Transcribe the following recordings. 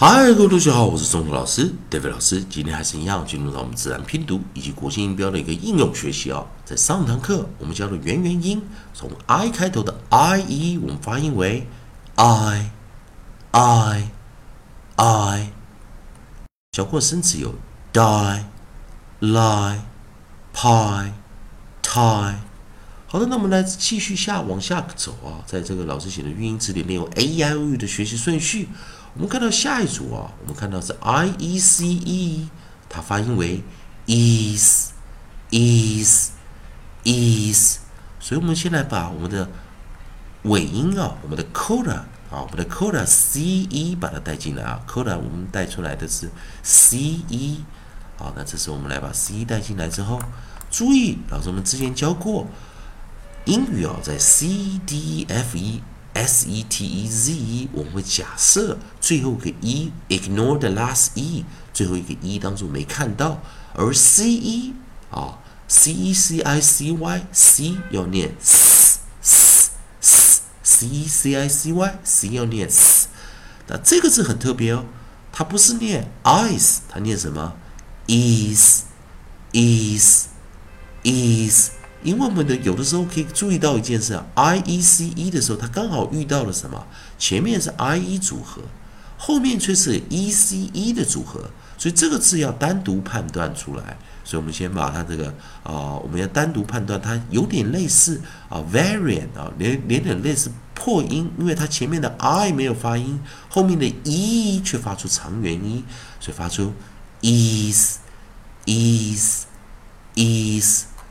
嗨，各位同学好，我是中头老师 David 老师。今天还是一样，进入到我们自然拼读以及国际音标的一个应用学习啊。在上堂课我们教的元元音，从 i 开头的 i e，我们发音为 i i i。教过生词有 die lie pie tie。好的，那我们来继续下往下走啊，在这个老师写的语音词典里有 A I o u 的学习顺序。我们看到下一组啊，我们看到是 i e c e，它发音为 is is is，所以我们先来把我们的尾音啊，我们的 coda 啊，我们的 coda c e 把它带进来啊，coda 我们带出来的是 c e，好，那这时候我们来把 c e 带进来之后，注意，老师我们之前教过英语啊，在 c d f e。S E T E Z，我们会假设最后一个 e，ignore the last e，最后一个 e 当中没看到，而 C E 啊，C E C I C Y，C 要念 s s s，C E C I C Y，C 要念 s，那这个字很特别哦，它不是念 ice，它念什么？is，is，is。因为我们的有的时候可以注意到一件事啊，i e c e 的时候，它刚好遇到了什么？前面是 i e 组合，后面却是 e c e 的组合，所以这个字要单独判断出来。所以我们先把它这个啊，我们要单独判断，它有点类似啊，variant 啊，连连点类似破音，因为它前面的 i 没有发音，后面的 e 却发出长元音，所以发出 is，is，is。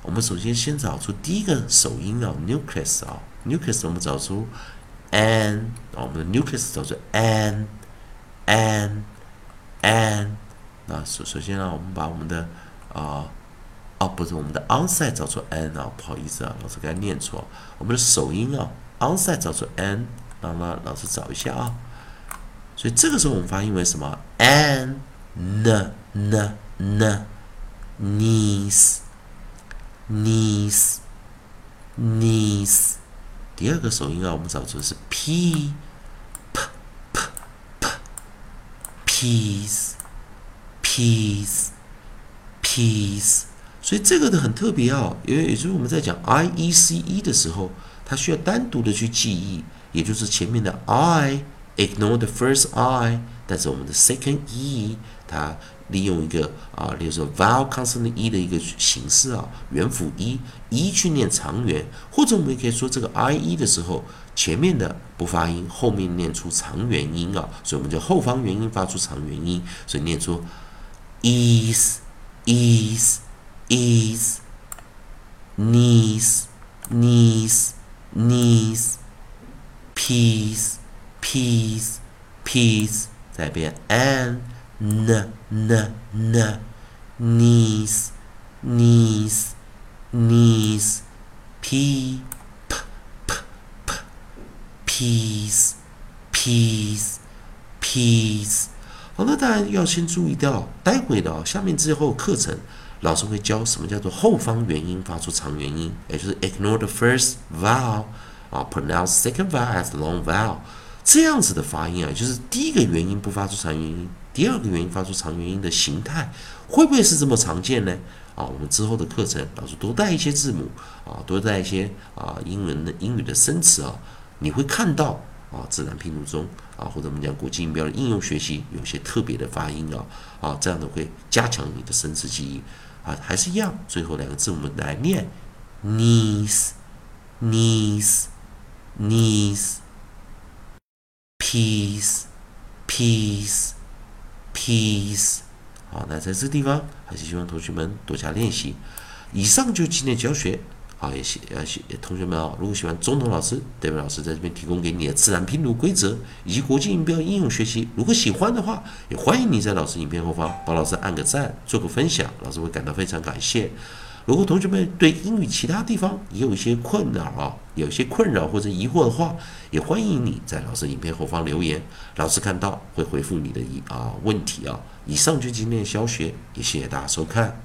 我们首先先找出第一个首音啊，nucleus 啊，nucleus 我们找出 n 啊，我们的 nucleus 找出 n，n，n。那首首先啊，我们把我们的啊，哦不是我们的 onside 找出 n 啊，不好意思啊，老师刚才念错，我们的首音啊，onside 找出 n，那那老师找一下啊，所以这个时候我们发音为什么？n，n，n，n，knees。knees knees，第二个首音啊，我们找出的是 p p p p peace peace peace，所以这个的很特别啊，因为也就是我们在讲 i e c e 的时候，它需要单独的去记忆，也就是前面的 i ignore the first i，但是我们的 second e 它。利用一个啊，例如说 vowel consonant e 的一个形式啊，元辅 e，e 去念长元，或者我们也可以说这个 i e 的时候，前面的不发音，后面念出长元音啊，所以我们就后方元音发出长元音，所以念出 is is is knees knees knees peace peace peace 再变 and n n n knees knees knees p p p p peace peace peace 好，那当然要先注意到，待会的下面之后课程，老师会教什么叫做后方元音发出长元音，也就是 ignore the first vowel 啊，pronounce second vowel as long vowel 这样子的发音啊，就是第一个元音不发出长元音。第二个原因发出长元音的形态会不会是这么常见呢？啊，我们之后的课程老师多带一些字母啊，多带一些啊英文的英语的生词啊，你会看到啊自然拼读中啊或者我们讲国际音标的应用学习有些特别的发音啊啊这样的会加强你的生词记忆啊，还是一样，最后两个字母来念，knees，knees，knees，peace，peace peace，好，那在这地方还是希望同学们多加练习。以上就是今天教学，好，也希呃希同学们啊，如果喜欢中童老师、代表老师在这边提供给你的自然拼读规则以及国际音标应用学习，如果喜欢的话，也欢迎你在老师影片后方帮老师按个赞，做个分享，老师会感到非常感谢。如果同学们对英语其他地方也有一些困扰啊，有些困扰或者疑惑的话，也欢迎你在老师影片后方留言，老师看到会回复你的疑啊问题啊。以上就今天的教学，也谢谢大家收看。